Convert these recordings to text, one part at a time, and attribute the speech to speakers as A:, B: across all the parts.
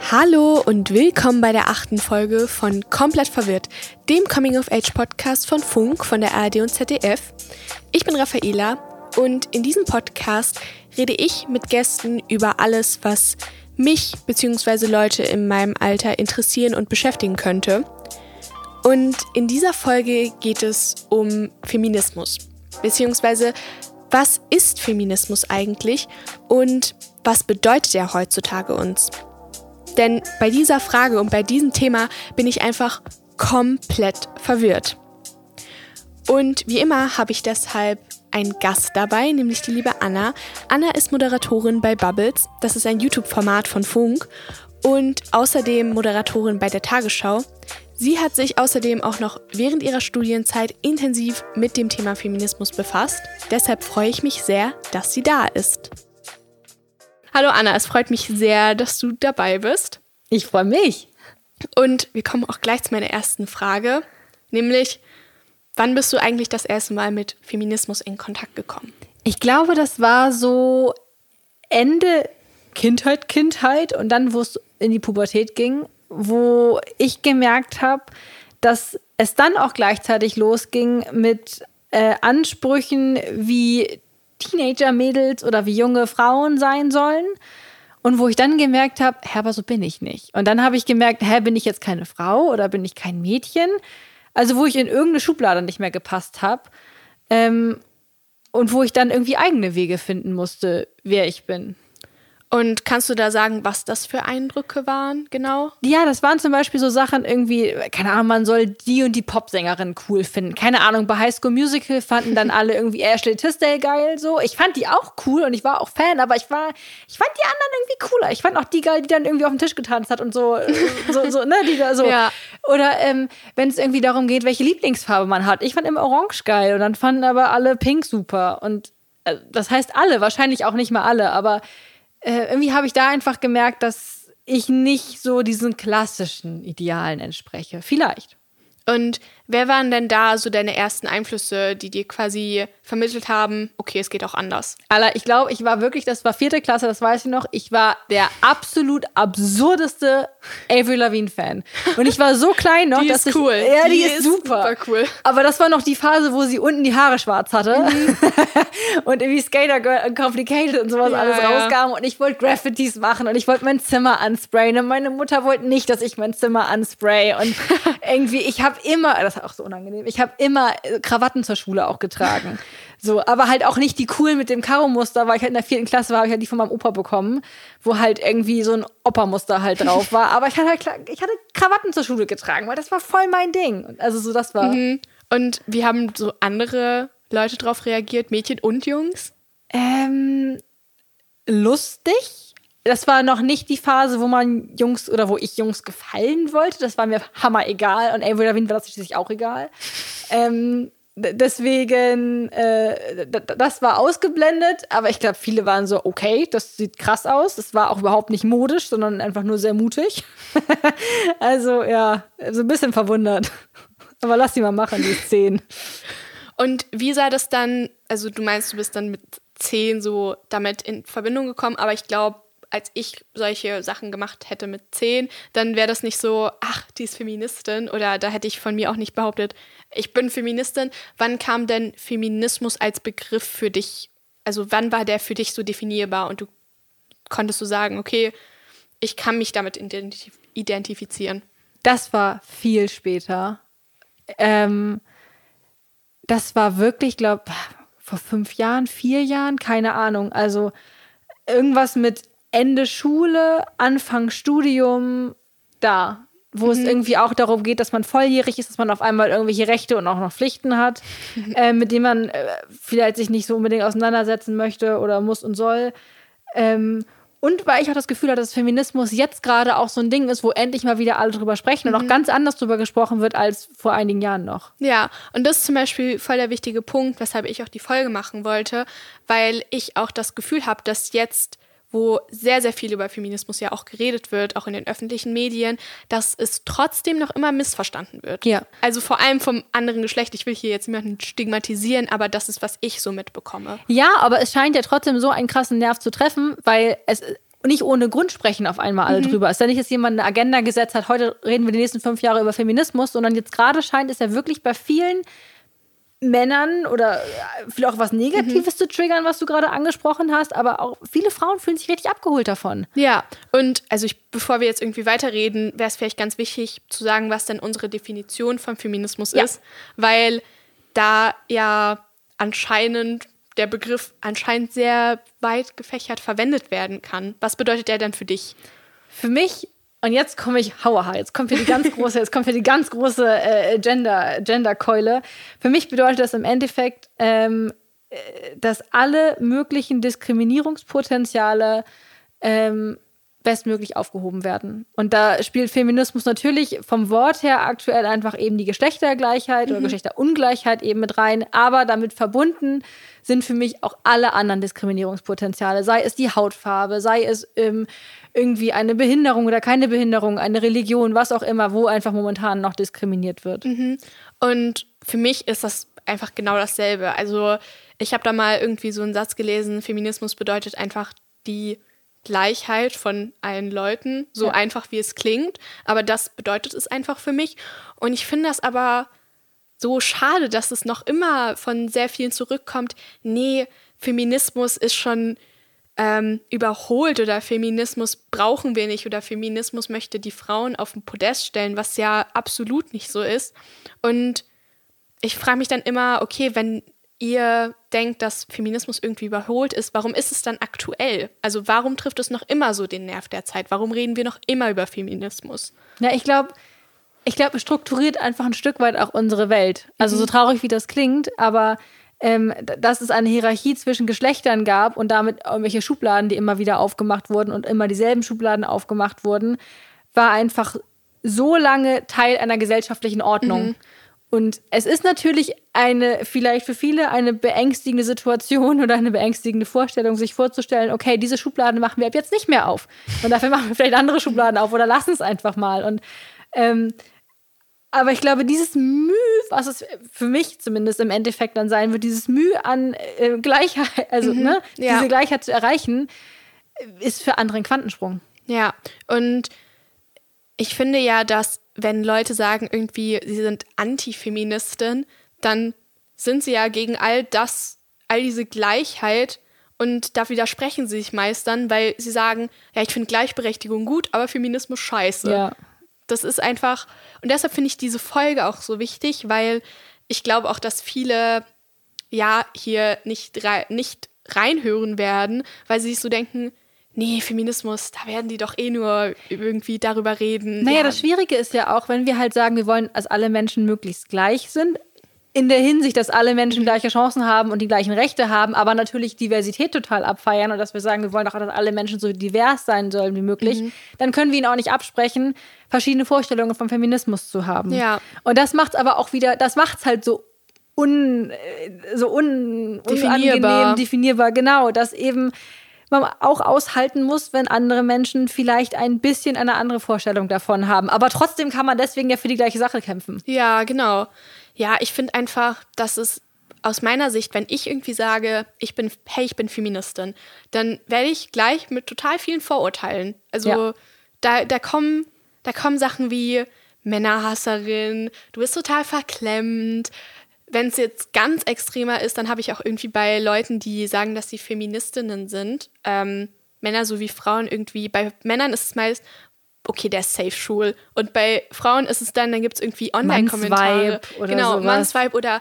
A: Hallo und willkommen bei der achten Folge von Komplett Verwirrt, dem Coming-of-Age-Podcast von Funk, von der ARD und ZDF. Ich bin Raffaela und in diesem Podcast rede ich mit Gästen über alles, was mich bzw. Leute in meinem Alter interessieren und beschäftigen könnte. Und in dieser Folge geht es um Feminismus, beziehungsweise was ist Feminismus eigentlich und was bedeutet er heutzutage uns? Denn bei dieser Frage und bei diesem Thema bin ich einfach komplett verwirrt. Und wie immer habe ich deshalb einen Gast dabei, nämlich die liebe Anna. Anna ist Moderatorin bei Bubbles. Das ist ein YouTube-Format von Funk und außerdem Moderatorin bei der Tagesschau. Sie hat sich außerdem auch noch während ihrer Studienzeit intensiv mit dem Thema Feminismus befasst. Deshalb freue ich mich sehr, dass sie da ist. Hallo Anna, es freut mich sehr, dass du dabei bist.
B: Ich freue mich.
A: Und wir kommen auch gleich zu meiner ersten Frage, nämlich, wann bist du eigentlich das erste Mal mit Feminismus in Kontakt gekommen?
B: Ich glaube, das war so Ende Kindheit, Kindheit und dann, wo es in die Pubertät ging, wo ich gemerkt habe, dass es dann auch gleichzeitig losging mit äh, Ansprüchen wie Teenager-Mädels oder wie junge Frauen sein sollen. Und wo ich dann gemerkt habe, hä, aber so bin ich nicht. Und dann habe ich gemerkt, hä, bin ich jetzt keine Frau oder bin ich kein Mädchen? Also wo ich in irgendeine Schublade nicht mehr gepasst habe. Ähm, und wo ich dann irgendwie eigene Wege finden musste, wer ich bin.
A: Und kannst du da sagen, was das für Eindrücke waren, genau?
B: Ja, das waren zum Beispiel so Sachen irgendwie, keine Ahnung, man soll die und die Popsängerin cool finden. Keine Ahnung, bei High School Musical fanden dann alle irgendwie Ashley Tisdale geil, so. Ich fand die auch cool und ich war auch Fan, aber ich war, ich fand die anderen irgendwie cooler. Ich fand auch die geil, die dann irgendwie auf den Tisch getanzt hat und so, so, so ne, die da so. Ja. Oder ähm, wenn es irgendwie darum geht, welche Lieblingsfarbe man hat. Ich fand immer Orange geil und dann fanden aber alle Pink super und äh, das heißt alle, wahrscheinlich auch nicht mal alle, aber äh, irgendwie habe ich da einfach gemerkt, dass ich nicht so diesen klassischen Idealen entspreche. Vielleicht.
A: Und wer waren denn da so deine ersten Einflüsse, die dir quasi vermittelt haben, okay, es geht auch anders?
B: Alter, ich glaube, ich war wirklich, das war vierte Klasse, das weiß ich noch, ich war der absolut absurdeste Avril Lavigne-Fan. Und ich war so klein noch,
A: die
B: dass
A: ist cool.
B: ich. Ja, die,
A: die
B: ist, super.
A: super cool.
B: Aber das war noch die Phase, wo sie unten die Haare schwarz hatte. Mhm. und irgendwie Skater Girl und Complicated und sowas ja, alles ja. rauskam. Und ich wollte Graffitis machen und ich wollte mein Zimmer ansprayen. Und meine Mutter wollte nicht, dass ich mein Zimmer anspray. Und irgendwie, ich habe immer, das ist auch so unangenehm, ich habe immer Krawatten zur Schule auch getragen. So, aber halt auch nicht die coolen mit dem Karo-Muster, weil ich halt in der vierten Klasse war, habe ich halt die von meinem Opa bekommen, wo halt irgendwie so ein Opa-Muster halt drauf war. Aber ich hatte halt, ich hatte Krawatten zur Schule getragen, weil das war voll mein Ding. Also so, das war.
A: Mhm. Und wie haben so andere Leute drauf reagiert, Mädchen und Jungs?
B: Ähm, lustig. Das war noch nicht die Phase, wo man Jungs oder wo ich Jungs gefallen wollte. Das war mir hammer egal. Und Avril Lavigne war das schließlich auch egal. Ähm, deswegen, äh, das war ausgeblendet, aber ich glaube, viele waren so, okay, das sieht krass aus. Das war auch überhaupt nicht modisch, sondern einfach nur sehr mutig. also ja, so ein bisschen verwundert. Aber lass die mal machen, die zehn.
A: Und wie sah das dann, also du meinst, du bist dann mit zehn so damit in Verbindung gekommen, aber ich glaube, als ich solche Sachen gemacht hätte mit zehn, dann wäre das nicht so, ach, die ist Feministin oder da hätte ich von mir auch nicht behauptet, ich bin Feministin. Wann kam denn Feminismus als Begriff für dich? Also wann war der für dich so definierbar und du konntest du sagen, okay, ich kann mich damit identif identifizieren?
B: Das war viel später. Ähm, das war wirklich, glaube vor fünf Jahren, vier Jahren, keine Ahnung. Also irgendwas mit Ende Schule, Anfang Studium, da, wo mhm. es irgendwie auch darum geht, dass man volljährig ist, dass man auf einmal irgendwelche Rechte und auch noch Pflichten hat, mhm. äh, mit denen man äh, vielleicht sich nicht so unbedingt auseinandersetzen möchte oder muss und soll. Ähm, und weil ich auch das Gefühl hatte, dass Feminismus jetzt gerade auch so ein Ding ist, wo endlich mal wieder alle drüber sprechen mhm. und auch mhm. ganz anders drüber gesprochen wird als vor einigen Jahren noch.
A: Ja, und das ist zum Beispiel voll der wichtige Punkt, weshalb ich auch die Folge machen wollte, weil ich auch das Gefühl habe, dass jetzt wo sehr, sehr viel über Feminismus ja auch geredet wird, auch in den öffentlichen Medien, dass es trotzdem noch immer missverstanden wird.
B: Ja.
A: Also vor allem vom anderen Geschlecht. Ich will hier jetzt niemanden stigmatisieren, aber das ist, was ich so mitbekomme.
B: Ja, aber es scheint ja trotzdem so einen krassen Nerv zu treffen, weil es nicht ohne Grund sprechen auf einmal alle mhm. drüber. Es ist ja nicht, dass jemand eine Agenda gesetzt hat, heute reden wir die nächsten fünf Jahre über Feminismus, sondern jetzt gerade scheint es ja wirklich bei vielen Männern oder vielleicht auch was Negatives mhm. zu triggern, was du gerade angesprochen hast, aber auch viele Frauen fühlen sich richtig abgeholt davon.
A: Ja, und also ich, bevor wir jetzt irgendwie weiterreden, wäre es vielleicht ganz wichtig zu sagen, was denn unsere Definition von Feminismus ja. ist, weil da ja anscheinend der Begriff anscheinend sehr weit gefächert verwendet werden kann. Was bedeutet der denn für dich?
B: Für mich und jetzt komme ich, hauaha, jetzt kommt hier die ganz große, jetzt kommt hier die ganz große äh, Gender, Gender-Keule. Für mich bedeutet das im Endeffekt, ähm, äh, dass alle möglichen Diskriminierungspotenziale ähm, bestmöglich aufgehoben werden. Und da spielt Feminismus natürlich vom Wort her aktuell einfach eben die Geschlechtergleichheit mhm. oder Geschlechterungleichheit eben mit rein, aber damit verbunden sind für mich auch alle anderen Diskriminierungspotenziale, sei es die Hautfarbe, sei es ähm, irgendwie eine Behinderung oder keine Behinderung, eine Religion, was auch immer, wo einfach momentan noch diskriminiert wird.
A: Mhm. Und für mich ist das einfach genau dasselbe. Also ich habe da mal irgendwie so einen Satz gelesen, Feminismus bedeutet einfach die Gleichheit von allen Leuten, so ja. einfach wie es klingt. Aber das bedeutet es einfach für mich. Und ich finde das aber so schade, dass es noch immer von sehr vielen zurückkommt. Nee, Feminismus ist schon ähm, überholt oder Feminismus brauchen wir nicht oder Feminismus möchte die Frauen auf den Podest stellen, was ja absolut nicht so ist. Und ich frage mich dann immer, okay, wenn ihr denkt, dass Feminismus irgendwie überholt ist, warum ist es dann aktuell? Also warum trifft es noch immer so den Nerv der Zeit? Warum reden wir noch immer über Feminismus?
B: Ja, ich glaube, ich glaube, es strukturiert einfach ein Stück weit auch unsere Welt. Also mhm. so traurig wie das klingt, aber ähm, dass es eine Hierarchie zwischen Geschlechtern gab und damit irgendwelche Schubladen, die immer wieder aufgemacht wurden und immer dieselben Schubladen aufgemacht wurden, war einfach so lange Teil einer gesellschaftlichen Ordnung. Mhm. Und es ist natürlich eine, vielleicht für viele eine beängstigende Situation oder eine beängstigende Vorstellung, sich vorzustellen, okay, diese Schubladen machen wir ab jetzt nicht mehr auf. Und dafür machen wir vielleicht andere Schubladen auf oder lassen es einfach mal. Und ähm, aber ich glaube, dieses Mühe, was es für mich zumindest im Endeffekt dann sein wird, dieses Mühe an äh, Gleichheit, also mhm, ne, ja. diese Gleichheit zu erreichen, ist für andere ein Quantensprung.
A: Ja, und ich finde ja, dass wenn Leute sagen, irgendwie, sie sind Antifeministin, dann sind sie ja gegen all das, all diese Gleichheit und da widersprechen sie sich meist dann, weil sie sagen, ja, ich finde Gleichberechtigung gut, aber Feminismus scheiße. Ja. Das ist einfach, und deshalb finde ich diese Folge auch so wichtig, weil ich glaube auch, dass viele ja hier nicht, nicht reinhören werden, weil sie sich so denken, nee, Feminismus, da werden die doch eh nur irgendwie darüber reden.
B: Naja, ja. das Schwierige ist ja auch, wenn wir halt sagen, wir wollen, dass alle Menschen möglichst gleich sind, in der Hinsicht, dass alle Menschen gleiche Chancen haben und die gleichen Rechte haben, aber natürlich Diversität total abfeiern und dass wir sagen, wir wollen auch, dass alle Menschen so divers sein sollen wie möglich, mhm. dann können wir ihnen auch nicht absprechen, verschiedene Vorstellungen vom Feminismus zu haben.
A: Ja.
B: Und das macht es aber auch wieder, das macht es halt so un, äh, so un, definierbar. definierbar, genau, dass eben man auch aushalten muss, wenn andere Menschen vielleicht ein bisschen eine andere Vorstellung davon haben. Aber trotzdem kann man deswegen ja für die gleiche Sache kämpfen.
A: Ja, genau. Ja, ich finde einfach, dass es aus meiner Sicht, wenn ich irgendwie sage, ich bin, hey, ich bin Feministin, dann werde ich gleich mit total vielen Vorurteilen. Also ja. da, da kommen, da kommen Sachen wie Männerhasserin, du bist total verklemmt, wenn es jetzt ganz extremer ist, dann habe ich auch irgendwie bei Leuten, die sagen, dass sie Feministinnen sind, ähm, Männer sowie Frauen irgendwie, bei Männern ist es meist, okay, der ist safe schwul. Und bei Frauen ist es dann, dann gibt es irgendwie Online-Kommentare. Genau, sowas. Mannsvibe oder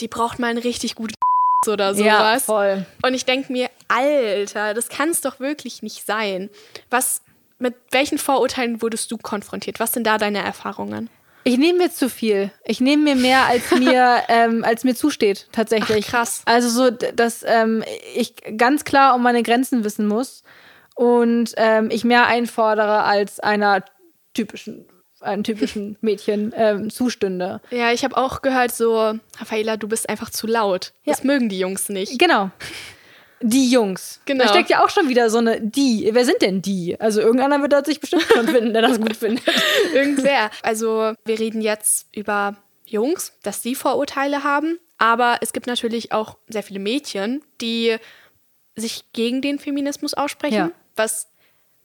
A: die braucht mal einen richtig guten oder sowas. Ja,
B: voll.
A: Und ich denke mir, Alter, das kann es doch wirklich nicht sein. Was, mit welchen Vorurteilen wurdest du konfrontiert? Was sind da deine Erfahrungen?
B: Ich nehme mir zu viel. Ich nehme mir mehr, als mir, ähm, als mir zusteht, tatsächlich.
A: Ach, krass.
B: Also so, dass ähm, ich ganz klar um meine Grenzen wissen muss und ähm, ich mehr einfordere als einer typischen einem typischen Mädchen ähm, zustünde.
A: Ja, ich habe auch gehört so, Raffaela, du bist einfach zu laut. Ja. Das mögen die Jungs nicht.
B: Genau die Jungs. Genau. Da steckt ja auch schon wieder so eine die. Wer sind denn die? Also irgendeiner wird das sich bestimmt schon finden, der das gut findet.
A: Irgendwer. Also wir reden jetzt über Jungs, dass sie Vorurteile haben, aber es gibt natürlich auch sehr viele Mädchen, die sich gegen den Feminismus aussprechen, ja. was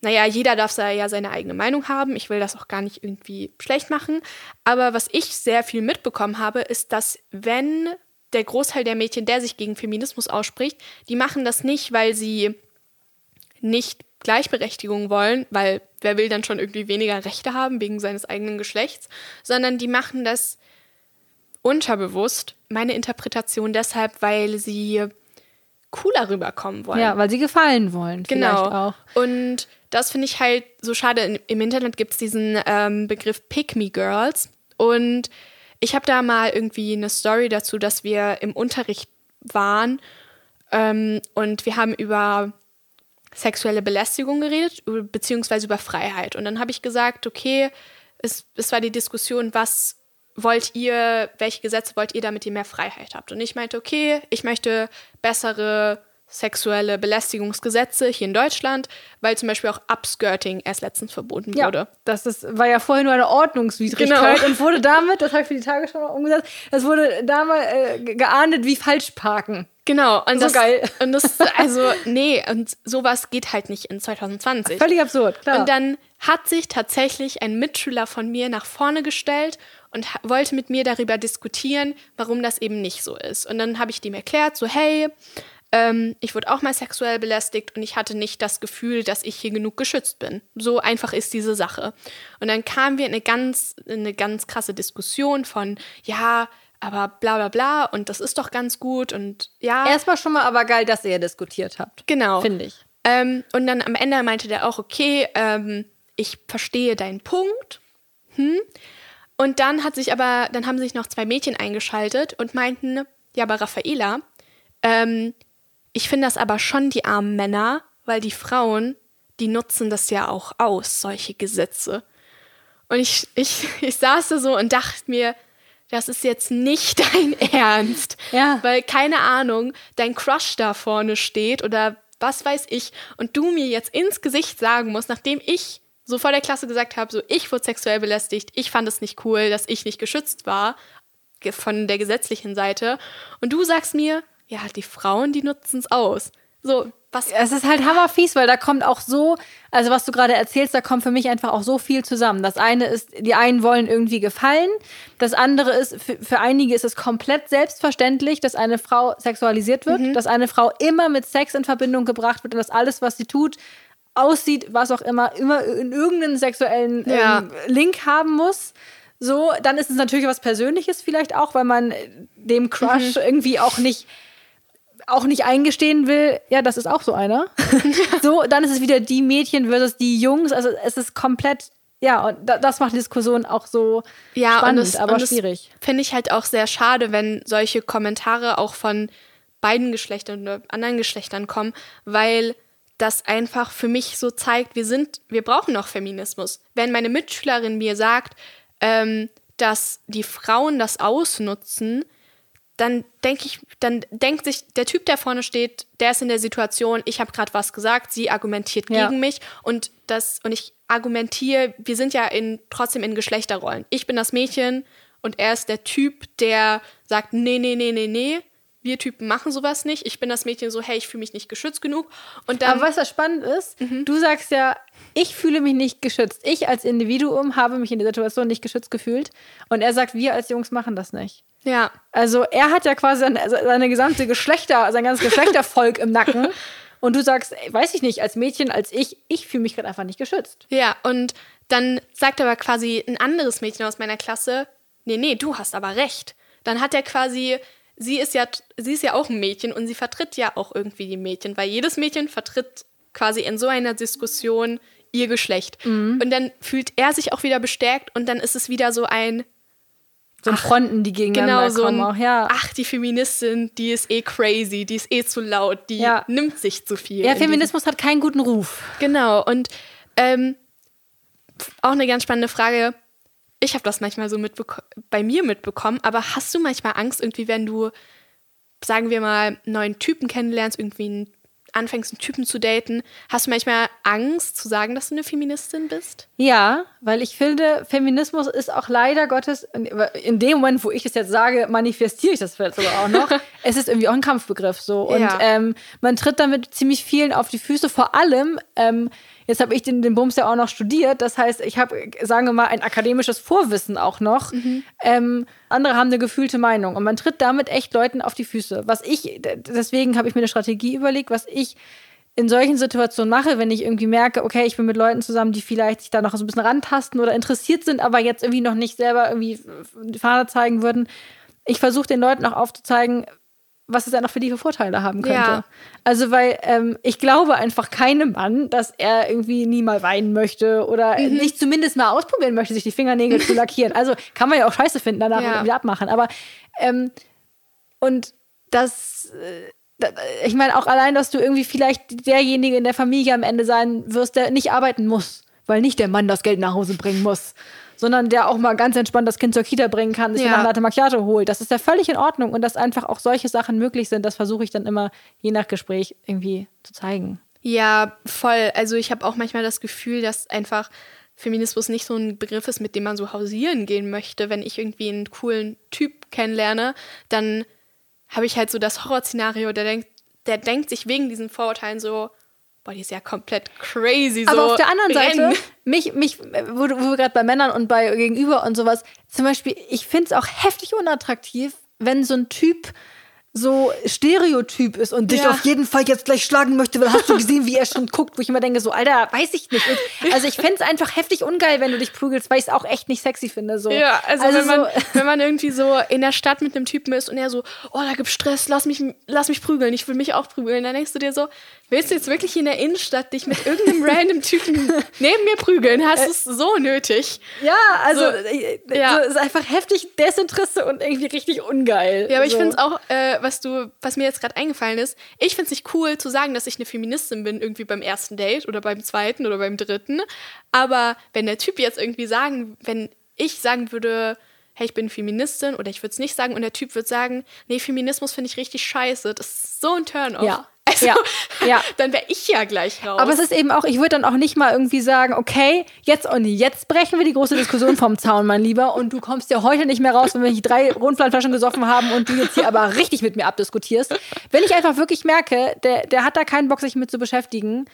A: naja, jeder darf ja seine eigene Meinung haben. Ich will das auch gar nicht irgendwie schlecht machen. Aber was ich sehr viel mitbekommen habe, ist, dass wenn der Großteil der Mädchen, der sich gegen Feminismus ausspricht, die machen das nicht, weil sie nicht Gleichberechtigung wollen, weil wer will dann schon irgendwie weniger Rechte haben wegen seines eigenen Geschlechts, sondern die machen das unterbewusst, meine Interpretation deshalb, weil sie cooler rüberkommen wollen.
B: Ja, weil sie gefallen wollen.
A: Genau. Und das finde ich halt so schade. Im Internet gibt es diesen ähm, Begriff Pick Me Girls. Und ich habe da mal irgendwie eine Story dazu, dass wir im Unterricht waren ähm, und wir haben über sexuelle Belästigung geredet, beziehungsweise über Freiheit. Und dann habe ich gesagt, okay, es, es war die Diskussion, was wollt ihr, welche Gesetze wollt ihr, damit ihr mehr Freiheit habt? Und ich meinte, okay, ich möchte bessere sexuelle Belästigungsgesetze hier in Deutschland, weil zum Beispiel auch Upskirting erst letztens verboten
B: ja,
A: wurde.
B: Das ist, war ja vorher nur eine Ordnungswidrigkeit genau. und wurde damit, das habe ich für die Tagesschau noch umgesetzt, es wurde damals äh, geahndet wie Falschparken.
A: Genau,
B: und so das, geil.
A: Und das, also, nee, und sowas geht halt nicht in 2020.
B: Völlig absurd, klar.
A: Und dann hat sich tatsächlich ein Mitschüler von mir nach vorne gestellt und wollte mit mir darüber diskutieren, warum das eben nicht so ist. Und dann habe ich dem erklärt, so, hey, ähm, ich wurde auch mal sexuell belästigt und ich hatte nicht das Gefühl, dass ich hier genug geschützt bin. So einfach ist diese Sache. Und dann kamen wir in eine ganz, in eine ganz krasse Diskussion von, ja, aber bla bla bla und das ist doch ganz gut und ja.
B: Erstmal schon mal aber geil, dass ihr diskutiert habt.
A: Genau.
B: Finde ich.
A: Ähm, und dann am Ende meinte der auch, okay, ähm, ich verstehe deinen Punkt. Hm? Und dann hat sich aber, dann haben sich noch zwei Mädchen eingeschaltet und meinten, ja, aber Raffaela, ähm, ich finde das aber schon die armen Männer, weil die Frauen, die nutzen das ja auch aus, solche Gesetze. Und ich, ich, ich saß da so und dachte mir, das ist jetzt nicht dein Ernst.
B: Ja.
A: Weil, keine Ahnung, dein Crush da vorne steht oder was weiß ich und du mir jetzt ins Gesicht sagen musst, nachdem ich so vor der Klasse gesagt habe, so ich wurde sexuell belästigt, ich fand es nicht cool, dass ich nicht geschützt war von der gesetzlichen Seite. Und du sagst mir, ja, die Frauen, die nutzen es aus. So, was?
B: Es ist halt hammerfies, weil da kommt auch so, also was du gerade erzählst, da kommt für mich einfach auch so viel zusammen. Das eine ist, die einen wollen irgendwie gefallen. Das andere ist, für, für einige ist es komplett selbstverständlich, dass eine Frau sexualisiert wird, mhm. dass eine Frau immer mit Sex in Verbindung gebracht wird und dass alles, was sie tut, aussieht, was auch immer, immer in irgendeinen sexuellen ähm, ja. Link haben muss. So, dann ist es natürlich was Persönliches vielleicht auch, weil man dem Crush mhm. irgendwie auch nicht auch nicht eingestehen will, ja, das ist auch so einer. so, dann ist es wieder die Mädchen versus die Jungs. Also es ist komplett, ja, und das macht die Diskussion auch so ja, spannend, und das, aber und schwierig.
A: Finde ich halt auch sehr schade, wenn solche Kommentare auch von beiden Geschlechtern oder anderen Geschlechtern kommen, weil das einfach für mich so zeigt, wir sind, wir brauchen noch Feminismus. Wenn meine Mitschülerin mir sagt, ähm, dass die Frauen das ausnutzen, dann denke ich, dann denkt sich der Typ, der vorne steht, der ist in der Situation, ich habe gerade was gesagt, sie argumentiert ja. gegen mich und das und ich argumentiere, wir sind ja in, trotzdem in Geschlechterrollen. Ich bin das Mädchen und er ist der Typ, der sagt, nee, nee, nee, nee, nee, wir Typen machen sowas nicht. Ich bin das Mädchen so, hey, ich fühle mich nicht geschützt genug. Und dann,
B: Aber was da spannend ist, mhm. du sagst ja, ich fühle mich nicht geschützt. Ich als Individuum habe mich in der Situation nicht geschützt gefühlt. Und er sagt, wir als Jungs machen das nicht.
A: Ja.
B: Also er hat ja quasi seine, gesamte Geschlechter, sein ganzes Geschlechtervolk im Nacken. Und du sagst, ey, weiß ich nicht, als Mädchen, als ich, ich fühle mich gerade einfach nicht geschützt.
A: Ja, und dann sagt aber quasi ein anderes Mädchen aus meiner Klasse, nee, nee, du hast aber recht. Dann hat er quasi sie ist ja, sie ist ja auch ein Mädchen und sie vertritt ja auch irgendwie die Mädchen, weil jedes Mädchen vertritt quasi in so einer Diskussion ihr Geschlecht. Mhm. Und dann fühlt er sich auch wieder bestärkt und dann ist es wieder so ein
B: so ein Fronten, die gegeneinander genau, so kommen. Auch, ja.
A: Ach, die Feministin, die ist eh crazy, die ist eh zu laut, die ja. nimmt sich zu viel.
B: Ja, Feminismus hat keinen guten Ruf.
A: Genau. Und ähm, auch eine ganz spannende Frage ich habe das manchmal so bei mir mitbekommen, aber hast du manchmal Angst, irgendwie, wenn du, sagen wir mal, neuen Typen kennenlernst, irgendwie einen, anfängst, einen Typen zu daten, hast du manchmal Angst zu sagen, dass du eine Feministin bist?
B: Ja, weil ich finde, Feminismus ist auch leider Gottes, in dem Moment, wo ich das jetzt sage, manifestiere ich das vielleicht sogar auch noch. es ist irgendwie auch ein Kampfbegriff so. Und ja. ähm, man tritt damit ziemlich vielen auf die Füße. Vor allem, ähm, jetzt habe ich den, den Bums ja auch noch studiert. Das heißt, ich habe, sagen wir mal, ein akademisches Vorwissen auch noch. Mhm. Ähm, andere haben eine gefühlte Meinung. Und man tritt damit echt Leuten auf die Füße. Was ich, deswegen habe ich mir eine Strategie überlegt, was ich in solchen Situationen mache, wenn ich irgendwie merke, okay, ich bin mit Leuten zusammen, die vielleicht sich da noch so ein bisschen rantasten oder interessiert sind, aber jetzt irgendwie noch nicht selber irgendwie die Fahne zeigen würden. Ich versuche den Leuten auch aufzuzeigen, was es ja noch für die für Vorteile haben könnte. Ja. Also, weil ähm, ich glaube einfach keinem Mann, dass er irgendwie nie mal weinen möchte oder mhm. nicht zumindest mal ausprobieren möchte, sich die Fingernägel zu lackieren. Also kann man ja auch scheiße finden, danach ja. wieder abmachen. Aber ähm, und das. Äh, ich meine auch allein, dass du irgendwie vielleicht derjenige in der Familie am Ende sein wirst, der nicht arbeiten muss, weil nicht der Mann das Geld nach Hause bringen muss, sondern der auch mal ganz entspannt das Kind zur Kita bringen kann, sich ja. eine Latte Macchiato holt. Das ist ja völlig in Ordnung und dass einfach auch solche Sachen möglich sind, das versuche ich dann immer je nach Gespräch irgendwie zu zeigen.
A: Ja, voll. Also ich habe auch manchmal das Gefühl, dass einfach Feminismus nicht so ein Begriff ist, mit dem man so hausieren gehen möchte. Wenn ich irgendwie einen coolen Typ kennenlerne, dann habe ich halt so das Horrorszenario, der denkt, der denkt sich wegen diesen Vorurteilen so, boah, die ist ja komplett crazy. So
B: Aber auf der anderen Seite, mich, mich, wo, wo wir gerade bei Männern und bei Gegenüber und sowas, zum Beispiel, ich finde es auch heftig unattraktiv, wenn so ein Typ so Stereotyp ist und dich auf jeden Fall jetzt gleich schlagen möchte, weil hast du gesehen, wie er schon guckt, wo ich immer denke, so, Alter, weiß ich nicht. Also ich fände es einfach heftig ungeil, wenn du dich prügelst, weil ich es auch echt nicht sexy finde. So.
A: Ja, also, also wenn, man, wenn man irgendwie so in der Stadt mit einem Typen ist und er so, oh, da gibt's Stress, lass mich, lass mich prügeln, ich will mich auch prügeln, dann denkst du dir so, willst du jetzt wirklich in der Innenstadt dich mit irgendeinem random Typen neben mir prügeln? Hast du es so nötig?
B: Ja, also so, äh, ja. So, ist einfach heftig Desinteresse und irgendwie richtig ungeil.
A: Ja, aber so. ich finde es auch, äh, was du, was mir jetzt gerade eingefallen ist, ich finde es nicht cool zu sagen, dass ich eine Feministin bin, irgendwie beim ersten Date oder beim zweiten oder beim dritten. Aber wenn der Typ jetzt irgendwie sagen, wenn ich sagen würde, hey, ich bin Feministin oder ich würde es nicht sagen und der Typ würde sagen, nee, Feminismus finde ich richtig scheiße, das ist so ein Turn-off.
B: Ja. Also, ja, ja.
A: dann wäre ich ja gleich raus.
B: Aber es ist eben auch, ich würde dann auch nicht mal irgendwie sagen, okay, jetzt und jetzt brechen wir die große Diskussion vom Zaun, mein Lieber, und du kommst ja heute nicht mehr raus, wenn wir drei Rundfleischflaschen gesoffen haben und du jetzt hier aber richtig mit mir abdiskutierst. Wenn ich einfach wirklich merke, der, der hat da keinen Bock, sich mit zu beschäftigen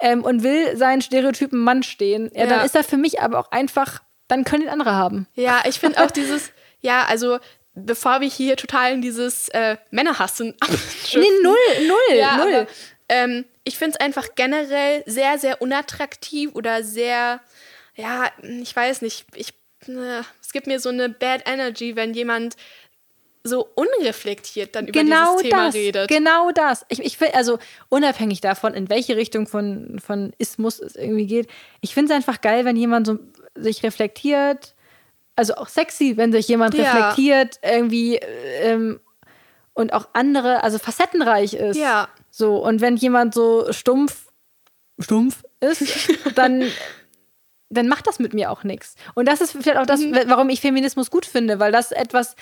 B: ähm, und will seinen Stereotypen Mann stehen, ja, ja. dann ist er für mich aber auch einfach, dann können ihn andere haben.
A: Ja, ich finde auch dieses, ja, also bevor wir hier total in dieses äh, Männerhassen
B: Nee, null, null, ja, null. Aber,
A: ähm, ich finde es einfach generell sehr, sehr unattraktiv oder sehr, ja, ich weiß nicht, ich, äh, es gibt mir so eine Bad Energy, wenn jemand so unreflektiert dann über genau dieses Thema
B: das,
A: redet.
B: Genau das. Ich, ich will, also unabhängig davon, in welche Richtung von, von Ismus es irgendwie geht, ich finde es einfach geil, wenn jemand so sich reflektiert, also auch sexy, wenn sich jemand ja. reflektiert, irgendwie ähm, und auch andere, also facettenreich ist.
A: Ja.
B: So, und wenn jemand so stumpf, stumpf ist, dann, dann macht das mit mir auch nichts. Und das ist vielleicht auch das, mhm. warum ich Feminismus gut finde, weil das etwas,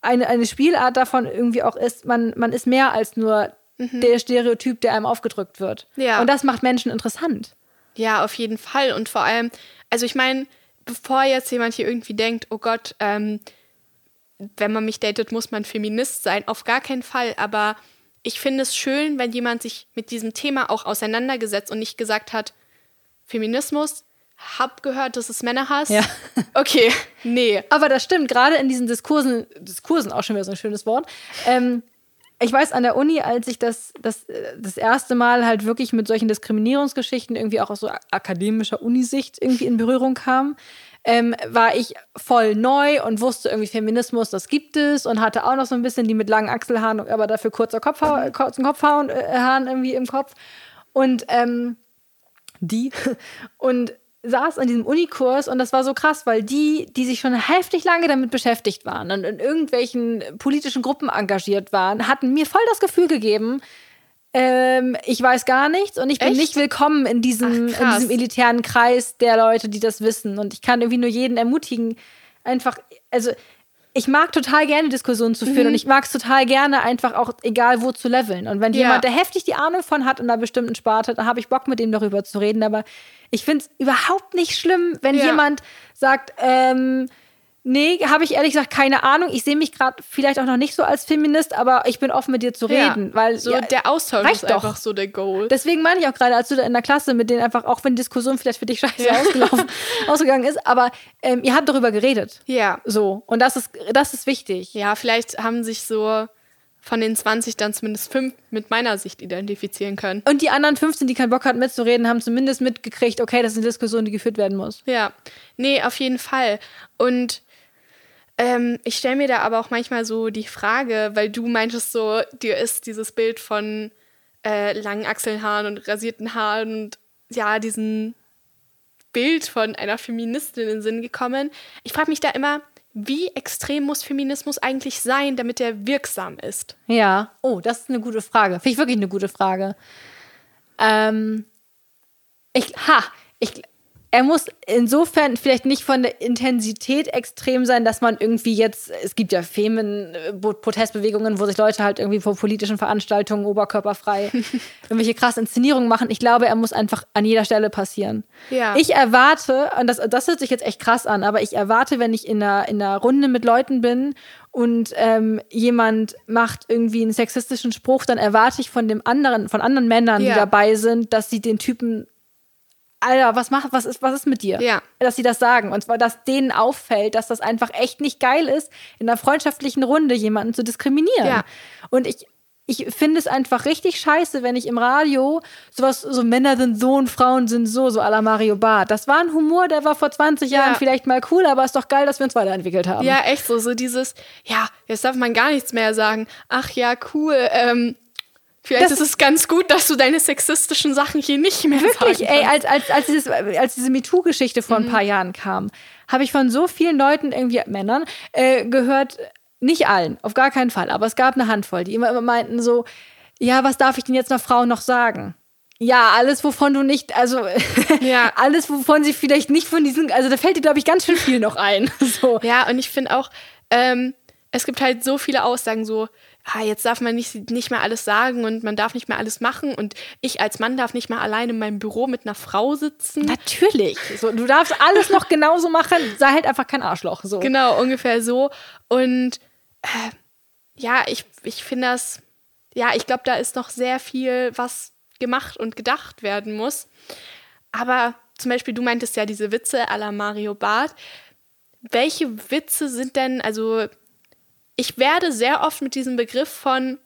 B: eine, eine Spielart davon irgendwie auch ist, man, man ist mehr als nur mhm. der Stereotyp, der einem aufgedrückt wird.
A: Ja.
B: Und das macht Menschen interessant.
A: Ja, auf jeden Fall. Und vor allem, also ich meine, bevor jetzt jemand hier irgendwie denkt, oh Gott, ähm, wenn man mich datet, muss man Feminist sein. Auf gar keinen Fall. Aber ich finde es schön, wenn jemand sich mit diesem Thema auch auseinandergesetzt und nicht gesagt hat, Feminismus, hab gehört, dass es Männer hasst. Ja. Okay, nee.
B: Aber das stimmt, gerade in diesen Diskursen, Diskursen auch schon wieder so ein schönes Wort, ähm, ich weiß an der Uni, als ich das, das, das erste Mal halt wirklich mit solchen Diskriminierungsgeschichten irgendwie auch aus so akademischer Unisicht irgendwie in Berührung kam, ähm, war ich voll neu und wusste irgendwie Feminismus, das gibt es und hatte auch noch so ein bisschen die mit langen Achselhaaren, aber dafür kurzer Kopfha kurzen Kopfhaaren äh, irgendwie im Kopf. Und ähm, die und saß an diesem Unikurs und das war so krass, weil die, die sich schon heftig lange damit beschäftigt waren und in irgendwelchen politischen Gruppen engagiert waren, hatten mir voll das Gefühl gegeben, ähm, ich weiß gar nichts und ich bin Echt? nicht willkommen in diesem, Ach, in diesem elitären Kreis der Leute, die das wissen. Und ich kann irgendwie nur jeden ermutigen, einfach, also ich mag total gerne Diskussionen zu führen
A: Mhm.
B: und ich mag es total gerne einfach auch egal wo zu leveln. Und wenn
A: Ja.
B: jemand, der heftig die Ahnung von hat in einer bestimmten Sparte, dann habe ich Bock mit ihm darüber zu reden. Aber ich finde es überhaupt nicht schlimm, wenn
A: Ja.
B: jemand sagt, ähm, nee, habe ich ehrlich gesagt keine Ahnung. Ich sehe mich gerade vielleicht auch noch nicht so als Feminist, aber ich bin offen mit dir zu reden,
A: ja.
B: weil
A: so
B: ja,
A: der Austausch ist
B: doch.
A: einfach so der Goal.
B: Deswegen meine ich auch gerade, als du da in der Klasse mit denen einfach, auch wenn die Diskussion vielleicht für dich scheiße
A: Ja.
B: ausgelaufen, ausgegangen ist, aber ähm, ihr habt darüber geredet.
A: ja.
B: So. Und das ist, das ist wichtig.
A: Ja, vielleicht haben sich so von den 20 dann zumindest fünf mit meiner Sicht identifizieren können.
B: Und die anderen 15, die keinen Bock hatten mitzureden, haben zumindest mitgekriegt, okay, das ist eine Diskussion, die geführt werden muss.
A: Ja, nee, auf jeden Fall. Und ähm, ich stelle mir da aber auch manchmal so die Frage, weil du meintest so, dir ist dieses Bild von äh, langen Achselhaaren und rasierten Haaren und ja, diesen Bild von einer Feministin in den Sinn gekommen. Ich frage mich da immer, wie extrem muss Feminismus eigentlich sein, damit er wirksam ist?
B: Ja. Oh, das ist eine gute Frage. Finde ich wirklich eine gute Frage. Ähm, ich, ha, ich, er muss insofern vielleicht nicht von der Intensität extrem sein, dass man irgendwie jetzt, es gibt ja Femen-Protestbewegungen, wo sich Leute halt irgendwie vor politischen Veranstaltungen oberkörperfrei irgendwelche krassen Inszenierungen machen. Ich glaube, er muss einfach an jeder Stelle passieren.
A: Ja.
B: Ich erwarte, und das, das hört sich jetzt echt krass an, aber ich erwarte, wenn ich in einer, in einer Runde mit Leuten bin und ähm, jemand macht irgendwie einen sexistischen Spruch, dann erwarte ich von dem anderen, von anderen Männern,
A: Ja.
B: die dabei sind, dass sie den Typen Alter, was macht, was ist, was ist mit dir?
A: Ja.
B: Dass sie das sagen. Und zwar, dass denen auffällt, dass das einfach echt nicht geil ist, in einer freundschaftlichen Runde jemanden zu diskriminieren.
A: Ja.
B: Und ich, ich finde es einfach richtig scheiße, wenn ich im Radio sowas, so Männer sind so und Frauen sind so, so à la Mario Barth. Das war ein Humor, der war vor 20 Jahren vielleicht mal cool, aber ist doch geil, dass wir uns weiterentwickelt haben.
A: Ja, echt so, so dieses, ja, jetzt darf man gar nichts mehr sagen. Ach ja, cool, ähm, vielleicht
B: Das-
A: ist es ganz gut, dass du deine sexistischen Sachen hier nicht mehr
B: Wirklich, ey, als, als, als, dieses, als diese MeToo-Geschichte vor ein paar Jahren kam, habe ich von so vielen Leuten, irgendwie Männern, äh, gehört, nicht allen, auf gar keinen Fall, aber es gab eine Handvoll, die immer, immer meinten so, ja, was darf ich denn jetzt einer Frau noch sagen? Ja, alles, wovon du nicht, also
A: Ja.
B: alles, wovon sie vielleicht nicht von diesen, also da fällt dir, glaube ich, ganz schön viel noch ein. So.
A: Ja, und ich finde auch, ähm, es gibt halt so viele Aussagen, so, ah, jetzt darf man nicht, nicht mehr alles sagen und man darf nicht mehr alles machen und ich als Mann darf nicht mal allein in meinem Büro mit einer Frau sitzen.
B: Natürlich. So, du darfst alles noch genauso machen, sei halt einfach kein Arschloch. So.
A: Genau, ungefähr so. Und äh, ja, ich, ich finde das, ja, ich glaube, da ist noch sehr viel, was gemacht und gedacht werden muss. Aber zum Beispiel, du meintest ja diese Witze à la Mario Barth. Welche Witze sind denn, also ich werde sehr oft mit diesem Begriff von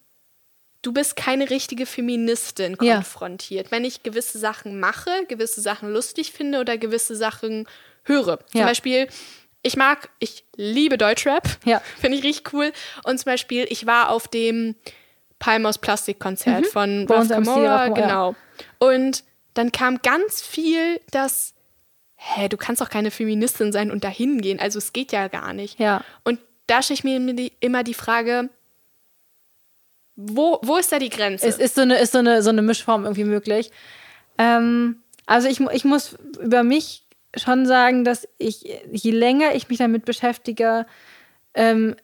A: du bist keine richtige Feministin
B: Ja.
A: konfrontiert, wenn ich gewisse Sachen mache, gewisse Sachen lustig finde oder gewisse Sachen höre. Zum
B: Ja.
A: Beispiel, ich mag, ich liebe Deutschrap,
B: Ja.
A: finde ich richtig cool. Und zum Beispiel, ich war auf dem Palm aus Plastik-Konzert von
B: Bones
A: Ralph Camora,
B: ja.
A: genau. Und dann kam ganz viel, dass, hä, du kannst doch keine Feministin sein und dahin gehen. Also es geht ja gar nicht.
B: Ja.
A: Und da stelle ich mir immer die- Frage, wo, wo ist da die Grenze?
B: Es ist so eine, ist so eine, so eine Mischform irgendwie möglich. Ähm, also ich, ich muss über mich schon sagen, dass ich, je länger ich mich damit beschäftige, ähm,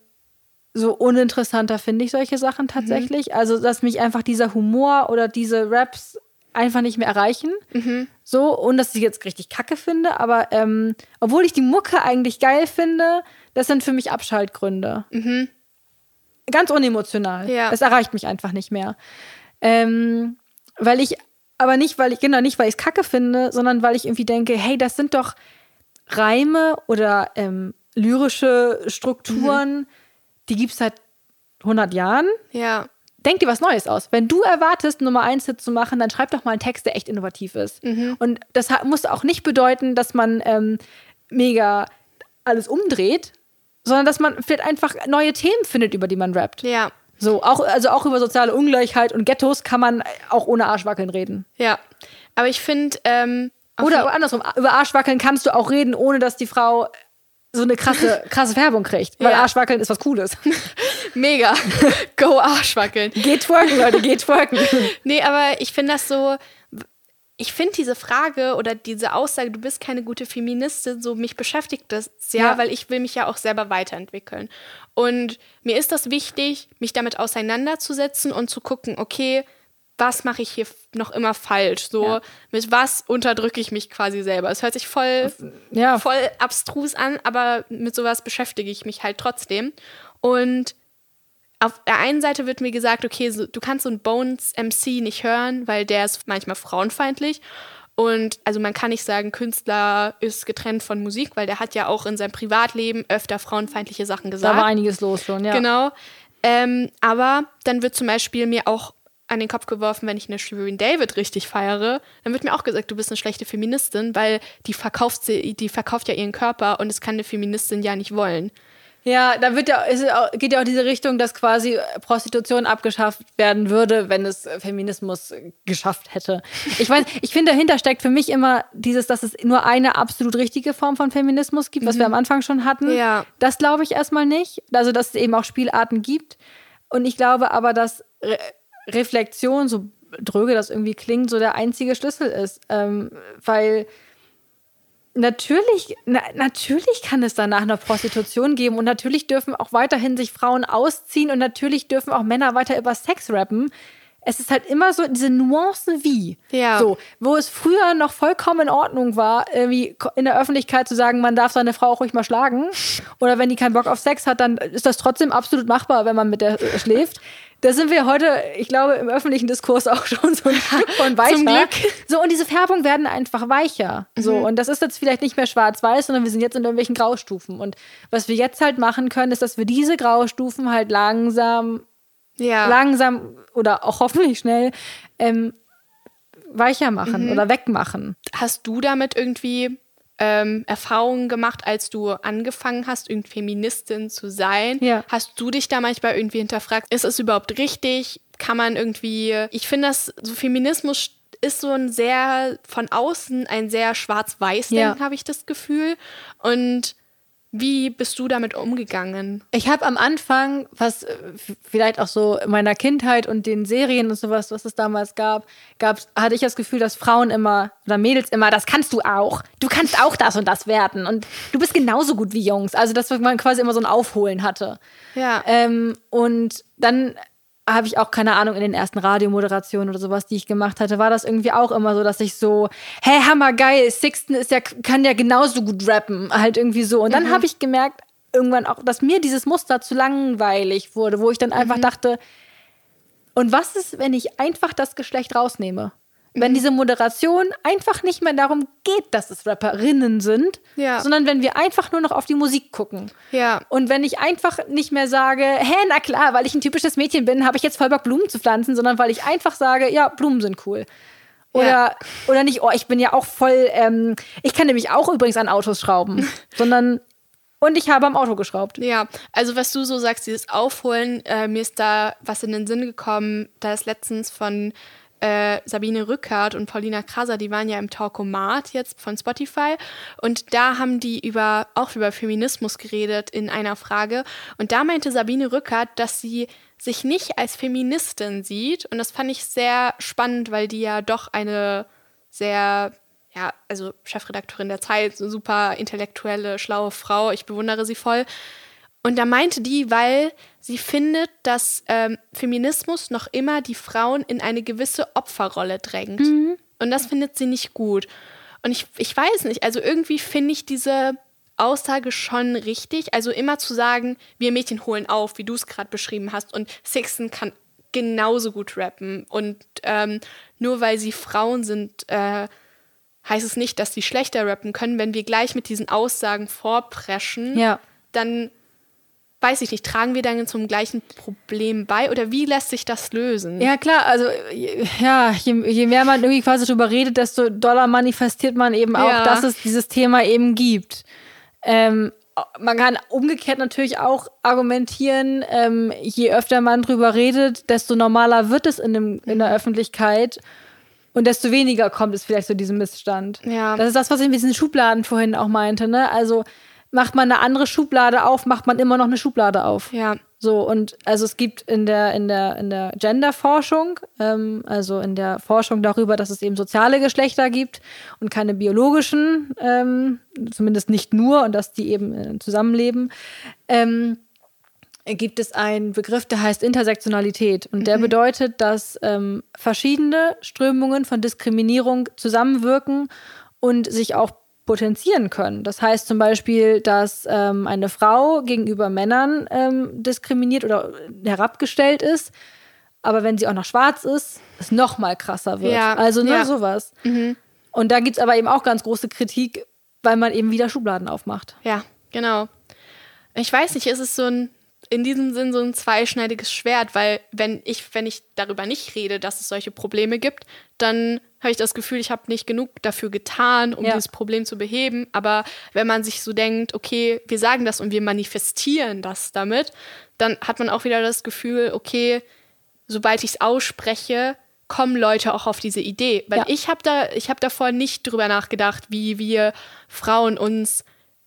B: so uninteressanter finde ich solche Sachen tatsächlich. Also, dass mich einfach dieser Humor oder diese Raps einfach nicht mehr erreichen. So, und dass ich jetzt richtig kacke finde, aber ähm, obwohl ich die Mucke eigentlich geil finde, das sind für mich Abschaltgründe. Ganz unemotional.
A: Ja.
B: Es erreicht mich einfach nicht mehr. Ähm, weil ich, aber nicht, weil ich, genau, nicht, weil ich es kacke finde, sondern weil ich irgendwie denke, hey, das sind doch Reime oder ähm, lyrische Strukturen, die gibt es seit 100 Jahren.
A: ja,
B: Denk dir was Neues aus. Wenn du erwartest, Nummer 1 Hit zu machen, dann schreib doch mal einen Text, der echt innovativ ist. Und das muss auch nicht bedeuten, dass man ähm, mega alles umdreht, sondern dass man vielleicht einfach neue Themen findet, über die man rappt.
A: ja,
B: So, auch, also auch über soziale Ungleichheit und Ghettos kann man auch ohne Arschwackeln reden.
A: ja. Aber ich finde, ähm,
B: Oder andersrum, über Arschwackeln kannst du auch reden, ohne dass die Frau so eine krasse, krasse Färbung kriegt. Weil
A: Ja.
B: Arschwackeln ist was Cooles.
A: mega. Go Arschwackeln.
B: geht twerken, Leute, geht twerken.
A: Nee, aber ich finde das so, ich finde diese Frage oder diese Aussage, du bist keine gute Feministin, so mich beschäftigt das sehr,
B: Ja.
A: weil ich will mich ja auch selber weiterentwickeln. Und mir ist das wichtig, mich damit auseinanderzusetzen und zu gucken, okay, was mache ich hier noch immer falsch? So,
B: Ja.
A: mit was unterdrücke ich mich quasi selber? Es hört sich voll,
B: Ja,
A: voll abstrus an, aber mit sowas beschäftige ich mich halt trotzdem. Und auf der einen Seite wird mir gesagt, okay, so, du kannst so einen Bones MC nicht hören, weil der ist manchmal frauenfeindlich. Und also man kann nicht sagen, Künstler ist getrennt von Musik, weil der hat ja auch in seinem Privatleben öfter frauenfeindliche Sachen
B: da
A: gesagt.
B: war einiges los schon, ja.
A: Genau. Ähm, aber dann wird zum Beispiel mir auch an den Kopf geworfen, wenn ich eine Shirin David richtig feiere, dann wird mir auch gesagt, du bist eine schlechte Feministin, weil die verkauft, sie, die verkauft ja ihren Körper und es kann eine Feministin ja nicht wollen.
B: Ja, da wird ja, geht ja auch diese Richtung, dass quasi Prostitution abgeschafft werden würde, wenn es Feminismus geschafft hätte. Ich weiß, ich finde, dahinter steckt für mich immer dieses, dass es nur eine absolut richtige Form von Feminismus gibt, was wir am Anfang schon hatten.
A: Ja.
B: Das glaube ich erstmal nicht. Also, dass es eben auch Spielarten gibt. Und ich glaube aber, dass Re Reflexion, so dröge das irgendwie klingt, so der einzige Schlüssel ist. Ähm, weil Natürlich, na, natürlich kann es danach noch Prostitution geben und natürlich dürfen auch weiterhin sich Frauen ausziehen und natürlich dürfen auch Männer weiter über Sex rappen. Es ist halt immer so diese Nuance wie.
A: Ja.
B: So, wo es früher noch vollkommen in Ordnung war, irgendwie in der Öffentlichkeit zu sagen, man darf seine Frau auch ruhig mal schlagen. Oder wenn die keinen Bock auf Sex hat, dann ist das trotzdem absolut machbar, wenn man mit der äh, schläft. Da sind wir heute, ich glaube, im öffentlichen Diskurs auch schon so ein Stück von weiter.
A: Zum Glück.
B: So, und diese Färbungen werden einfach weicher. So, und das ist jetzt vielleicht nicht mehr schwarz-weiß, sondern wir sind jetzt in irgendwelchen Graustufen. Und was wir jetzt halt machen können, ist, dass wir diese Graustufen halt langsam,
A: Ja.
B: langsam oder auch hoffentlich schnell ähm, weicher machen oder wegmachen.
A: Hast du damit irgendwie ähm, Erfahrungen gemacht, als du angefangen hast, irgendwie Feministin zu sein?
B: Ja.
A: Hast du dich da manchmal irgendwie hinterfragt, ist es überhaupt richtig? Kann man irgendwie, ich finde das, so Feminismus ist so ein sehr, von außen ein sehr schwarz-weiß-Denken,
B: Ja.
A: habe ich das Gefühl. Und wie bist du damit umgegangen?
B: Ich habe am Anfang, was äh, vielleicht auch so in meiner Kindheit und den Serien und sowas, was es damals gab, gab's, hatte ich das Gefühl, dass Frauen immer oder Mädels immer, das kannst du auch. Du kannst auch das und das werden. Und du bist genauso gut wie Jungs. Also, dass man quasi immer so ein Aufholen hatte.
A: Ja.
B: Ähm, und dann habe ich auch keine Ahnung in den ersten Radiomoderationen oder sowas, die ich gemacht hatte, war das irgendwie auch immer so, dass ich so, hey, hammergeil, Sixten ist ja kann ja genauso gut rappen, halt irgendwie so. Und dann habe ich gemerkt irgendwann auch, dass mir dieses Muster zu langweilig wurde, wo ich dann einfach dachte, und was ist, wenn ich einfach das Geschlecht rausnehme? Wenn diese Moderation einfach nicht mehr darum geht, dass es Rapperinnen sind,
A: Ja.
B: sondern wenn wir einfach nur noch auf die Musik gucken.
A: Ja.
B: Und wenn ich einfach nicht mehr sage, hä, na klar, weil ich ein typisches Mädchen bin, habe ich jetzt voll Bock, Blumen zu pflanzen, sondern weil ich einfach sage, ja, Blumen sind cool. Oder,
A: Ja.
B: oder nicht, oh, ich bin ja auch voll, ähm, ich kann nämlich auch übrigens an Autos schrauben, sondern, und ich habe am Auto geschraubt.
A: Ja, also was du so sagst, dieses Aufholen, äh, mir ist da was in den Sinn gekommen, da ist letztens von äh, Sabine Rückert und Paulina Kraser, die waren ja im Talkomat jetzt von Spotify und da haben die über auch über Feminismus geredet in einer Frage und da meinte Sabine Rückert, dass sie sich nicht als Feministin sieht und das fand ich sehr spannend, weil die ja doch eine sehr ja, also Chefredakteurin der Zeit, super intellektuelle, schlaue Frau. Ich bewundere sie voll. Und da meinte die, weil sie findet, dass ähm, Feminismus noch immer die Frauen in eine gewisse Opferrolle drängt. Und das findet sie nicht gut. Und ich, ich weiß nicht, also irgendwie finde ich diese Aussage schon richtig. Also immer zu sagen, wir Mädchen holen auf, wie du es gerade beschrieben hast. Und Sixten kann genauso gut rappen. Und ähm, nur weil sie Frauen sind, äh, heißt es nicht, dass sie schlechter rappen können. Wenn wir gleich mit diesen Aussagen vorpreschen,
B: Ja.
A: dann weiß ich nicht, tragen wir dann zum gleichen Problem bei oder wie lässt sich das lösen?
B: Ja, klar, also je- ja, je, je mehr man irgendwie quasi drüber redet, desto doller manifestiert man eben auch,
A: Ja.
B: dass es dieses Thema eben gibt. Ähm, man kann umgekehrt natürlich auch argumentieren, ähm, je öfter man drüber redet, desto normaler wird es in, dem, in der Öffentlichkeit und desto weniger kommt es vielleicht zu diesem Missstand.
A: Ja.
B: Das ist das, was ich mit diesen Schubladen vorhin auch meinte. Ne? Also macht man eine andere Schublade auf, macht man immer noch eine Schublade auf.
A: Ja,
B: So, und also es gibt in der, in der, in der Genderforschung, ähm, also in der Forschung darüber, dass es eben soziale Geschlechter gibt und keine biologischen, ähm, zumindest nicht nur, und dass die eben äh, zusammenleben, ähm, gibt es einen Begriff, der heißt Intersektionalität. Und der mhm. bedeutet, dass ähm, verschiedene Strömungen von Diskriminierung zusammenwirken und sich auch potenzieren können. Das heißt zum Beispiel, dass ähm, eine Frau gegenüber Männern ähm, diskriminiert oder herabgestellt ist, aber wenn sie auch noch schwarz ist, es noch mal krasser wird. Ja, also nur ja. sowas. Mhm. Und da gibt es aber eben auch ganz große Kritik, weil man eben wieder Schubladen aufmacht.
A: Ja, genau. Ich weiß nicht, ist es so ein in diesem Sinn so ein zweischneidiges Schwert, weil wenn ich, wenn ich darüber nicht rede, dass es solche Probleme gibt, dann habe ich das Gefühl, ich habe nicht genug dafür getan, um ja. dieses Problem zu beheben. Aber wenn man sich so denkt, okay, wir sagen das und wir manifestieren das damit, dann hat man auch wieder das Gefühl, okay, sobald ich es ausspreche, kommen Leute auch auf diese Idee. Weil ja. ich habe da, ich habe davor nicht drüber nachgedacht, wie wir Frauen uns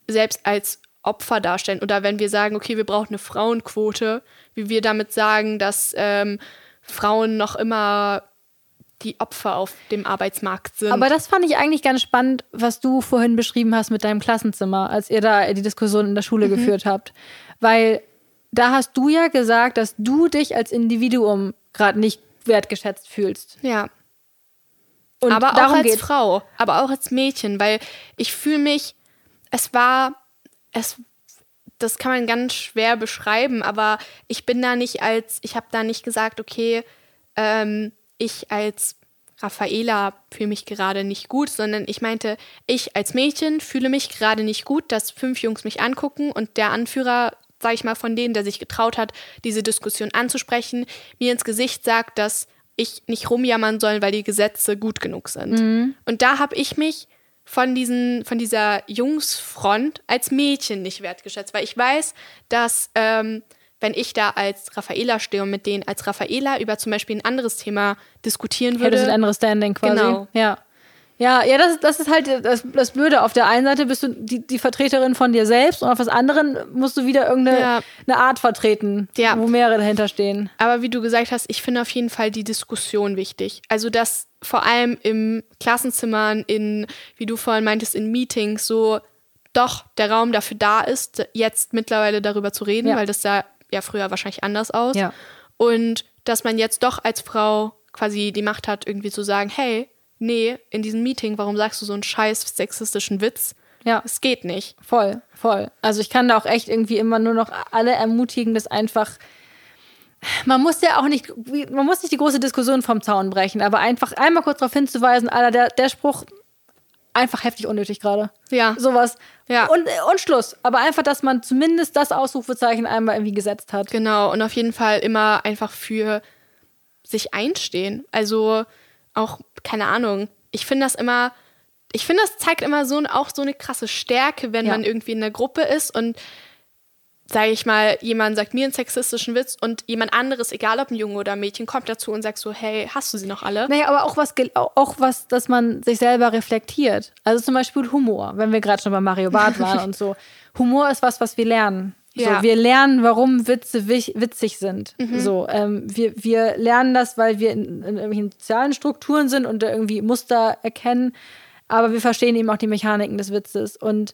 A: selbst als Opfer darstellen. Oder wenn wir sagen, okay, wir brauchen eine Frauenquote, wie wir damit sagen, dass ähm, Frauen noch immer die Opfer auf dem Arbeitsmarkt sind.
B: Aber das fand ich eigentlich ganz spannend, was du vorhin beschrieben hast mit deinem Klassenzimmer, als ihr da die Diskussion in der Schule mhm. geführt habt. Weil da hast du ja gesagt, dass du dich als Individuum gerade nicht wertgeschätzt fühlst.
A: Ja. Und aber auch als geht's. Frau, aber auch als Mädchen, weil ich fühle mich, es war, es, das kann man ganz schwer beschreiben, aber ich bin da nicht als, ich habe da nicht gesagt, okay, ähm, ich als Raffaela fühle mich gerade nicht gut, sondern ich meinte, ich als Mädchen fühle mich gerade nicht gut, dass fünf Jungs mich angucken und der Anführer, sage ich mal, von denen, der sich getraut hat, diese Diskussion anzusprechen, mir ins Gesicht sagt, dass ich nicht rumjammern soll, weil die Gesetze gut genug sind. Mhm. Und da habe ich mich von, diesen, von dieser Jungsfront als Mädchen nicht wertgeschätzt, weil ich weiß, dass ähm, wenn ich da als Raffaela stehe und mit denen als Raffaela über zum Beispiel ein anderes Thema diskutieren würde.
B: Hättest ein anderes Standing quasi. Genau. Ja. Ja, ja, das, das ist halt das, das Blöde. Auf der einen Seite bist du die, die Vertreterin von dir selbst und auf der anderen musst du wieder irgendeine ja. eine Art vertreten, ja. wo mehrere dahinter stehen.
A: Aber wie du gesagt hast, ich finde auf jeden Fall die Diskussion wichtig. Also, dass vor allem im Klassenzimmern, in, wie du vorhin meintest, in Meetings so doch der Raum dafür da ist, jetzt mittlerweile darüber zu reden, ja. weil das ja ja früher wahrscheinlich anders aus.
B: Ja.
A: Und dass man jetzt doch als Frau quasi die Macht hat, irgendwie zu sagen, hey, nee, in diesem Meeting, warum sagst du so einen scheiß sexistischen Witz?
B: Ja.
A: Es geht nicht.
B: Voll, voll. Also ich kann da auch echt irgendwie immer nur noch alle ermutigen, das einfach. Man muss ja auch nicht, man muss nicht die große Diskussion vom Zaun brechen, aber einfach einmal kurz darauf hinzuweisen, Alter, der, der Spruch, einfach heftig unnötig gerade.
A: Ja.
B: Sowas.
A: Ja.
B: Und, und Schluss. Aber einfach, dass man zumindest das Ausrufezeichen einmal irgendwie gesetzt hat.
A: Genau. Und auf jeden Fall immer einfach für sich einstehen. Also auch, keine Ahnung. Ich finde das immer, ich finde, das zeigt immer so auch so eine krasse Stärke, wenn ja. man irgendwie in der Gruppe ist und sage ich mal, jemand sagt mir einen sexistischen Witz und jemand anderes, egal ob ein Junge oder ein Mädchen, kommt dazu und sagt so, hey, hast du sie noch alle?
B: Naja, aber auch was, auch was, dass man sich selber reflektiert. Also zum Beispiel Humor, wenn wir gerade schon bei Mario Barth waren und so. Humor ist was, was wir lernen. Ja. So, wir lernen, warum Witze witzig sind. Mhm. So, ähm, wir, wir lernen das, weil wir in, in irgendwelchen sozialen Strukturen sind und irgendwie Muster erkennen. Aber wir verstehen eben auch die Mechaniken des Witzes. Und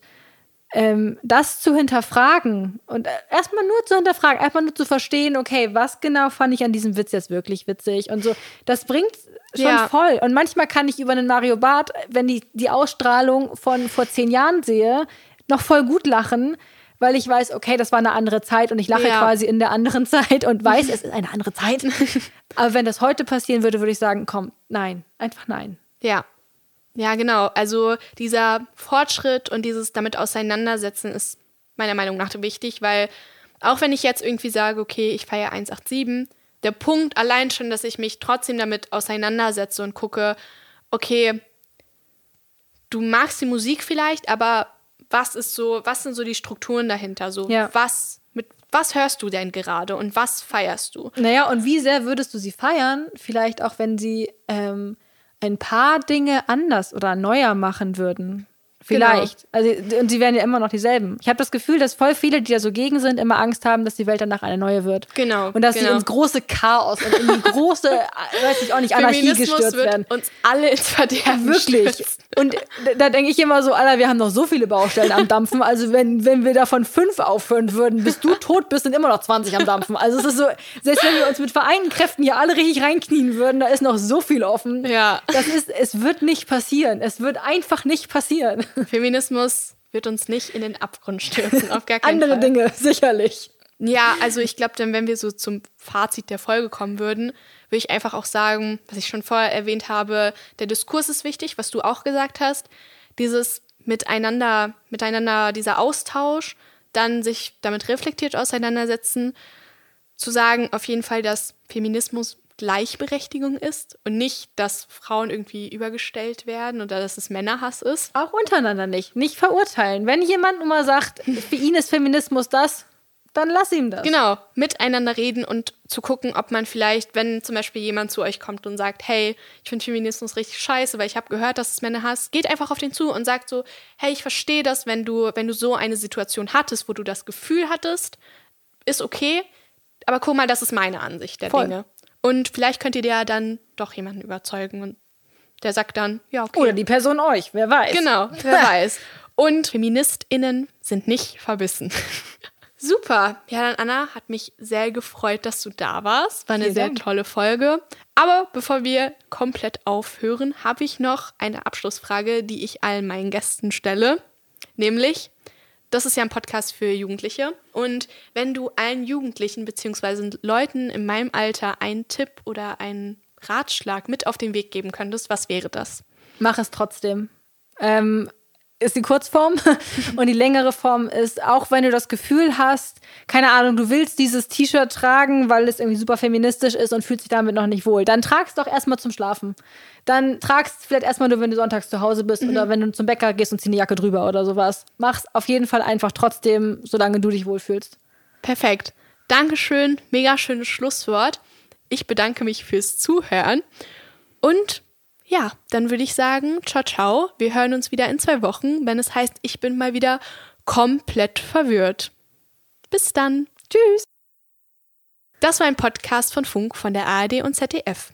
B: ähm, das zu hinterfragen und erstmal nur zu hinterfragen, einfach nur zu verstehen, okay, was genau fand ich an diesem Witz jetzt wirklich witzig und so, das bringt schon ja. voll. Und manchmal kann ich über einen Mario Barth, wenn ich die Ausstrahlung von vor zehn Jahren sehe, noch voll gut lachen, weil ich weiß, okay, das war eine andere Zeit und ich lache ja. quasi in der anderen Zeit und weiß, es ist eine andere Zeit. Aber wenn das heute passieren würde, würde ich sagen, komm, nein, einfach nein.
A: Ja, ja, genau. Also dieser Fortschritt und dieses damit auseinandersetzen ist meiner Meinung nach wichtig, weil auch wenn ich jetzt irgendwie sage, okay, ich feiere 187, der Punkt allein schon, dass ich mich trotzdem damit auseinandersetze und gucke, okay, du magst die Musik vielleicht, aber was ist so, was sind so die Strukturen dahinter? So, ja. was, mit was hörst du denn gerade und was feierst du?
B: Naja, und wie sehr würdest du sie feiern? Vielleicht auch, wenn sie ähm, ein paar Dinge anders oder neuer machen würden. Vielleicht. Also, und sie werden ja immer noch dieselben. Ich habe das Gefühl, dass voll viele, die da so gegen sind, immer Angst haben, dass die Welt danach eine neue wird.
A: Genau.
B: Und dass
A: genau.
B: sie ins große Chaos und in die große, weiß ich auch nicht, Anarchie
A: Feminismus
B: gestürzt
A: wird
B: werden.
A: uns alle ins Verderben
B: Wirklich.
A: stürzen.
B: Und da- denke ich immer so, Alter, wir haben noch so viele Baustellen am Dampfen. Also wenn, wenn wir davon fünf aufhören würden, bis du tot bist, sind immer noch 20 am Dampfen. Also es ist so, selbst wenn wir uns mit vereinten Kräften hier alle richtig reinknien würden, da ist noch so viel offen.
A: Ja.
B: Das ist, es wird nicht passieren. Es wird einfach nicht passieren.
A: Feminismus wird uns nicht in den Abgrund stürzen, auf gar keinen
B: Andere
A: Fall.
B: Dinge, sicherlich.
A: Ja, also ich glaube, dann, wenn wir so zum Fazit der Folge kommen würden, würde ich einfach auch sagen, was ich schon vorher erwähnt habe, der Diskurs ist wichtig, was du auch gesagt hast. Dieses Miteinander, miteinander, dieser Austausch, dann sich damit reflektiert auseinandersetzen, zu sagen auf jeden Fall, dass Feminismus Gleichberechtigung ist und nicht, dass Frauen irgendwie übergestellt werden oder dass es Männerhass ist.
B: Auch untereinander nicht. Nicht verurteilen. Wenn jemand nun mal sagt, für ihn ist Feminismus das, dann lass ihm das.
A: Genau, miteinander reden und zu gucken, ob man vielleicht, wenn zum Beispiel jemand zu euch kommt und sagt, hey, ich finde Feminismus richtig scheiße, weil ich habe gehört, dass es Männer hasst, geht einfach auf den zu und sagt so, hey, ich verstehe das, wenn du, wenn du so eine Situation hattest, wo du das Gefühl hattest, ist okay, aber guck mal, das ist meine Ansicht der
B: Voll.
A: Dinge. Und vielleicht könnt ihr ja dann doch jemanden überzeugen und der sagt dann, ja, okay.
B: Oder die Person euch, wer weiß.
A: Genau, wer weiß. Und FeministInnen sind nicht verbissen. Super. Ja, dann Anna, hat mich sehr gefreut, dass du da warst. War eine
B: Vielen
A: sehr
B: Dank.
A: tolle Folge. Aber bevor wir komplett aufhören, habe ich noch eine Abschlussfrage, die ich allen meinen Gästen stelle. Nämlich, das ist ja ein Podcast für Jugendliche. Und wenn du allen Jugendlichen bzw. Leuten in meinem Alter einen Tipp oder einen Ratschlag mit auf den Weg geben könntest, was wäre das?
B: Mach es trotzdem. Ähm, ist die Kurzform. Und die längere Form ist, auch wenn du das Gefühl hast, keine Ahnung, du willst dieses T-Shirt tragen, weil es irgendwie super feministisch ist und fühlst dich damit noch nicht wohl, dann trag's doch erstmal zum Schlafen. Dann tragst vielleicht erstmal nur, wenn du sonntags zu Hause bist oder wenn du zum Bäcker gehst und zieh eine Jacke drüber oder sowas. Mach's auf jeden Fall einfach trotzdem, solange du dich wohlfühlst.
A: Perfekt. Dankeschön. Mega schönes Schlusswort. Ich bedanke mich fürs Zuhören. Und ja, dann würde ich sagen, ciao, ciao. Wir hören uns wieder in zwei Wochen, wenn es heißt, ich bin mal wieder komplett verwirrt. Bis dann. Tschüss. Das war ein Podcast von Funk von der ARD und ZDF.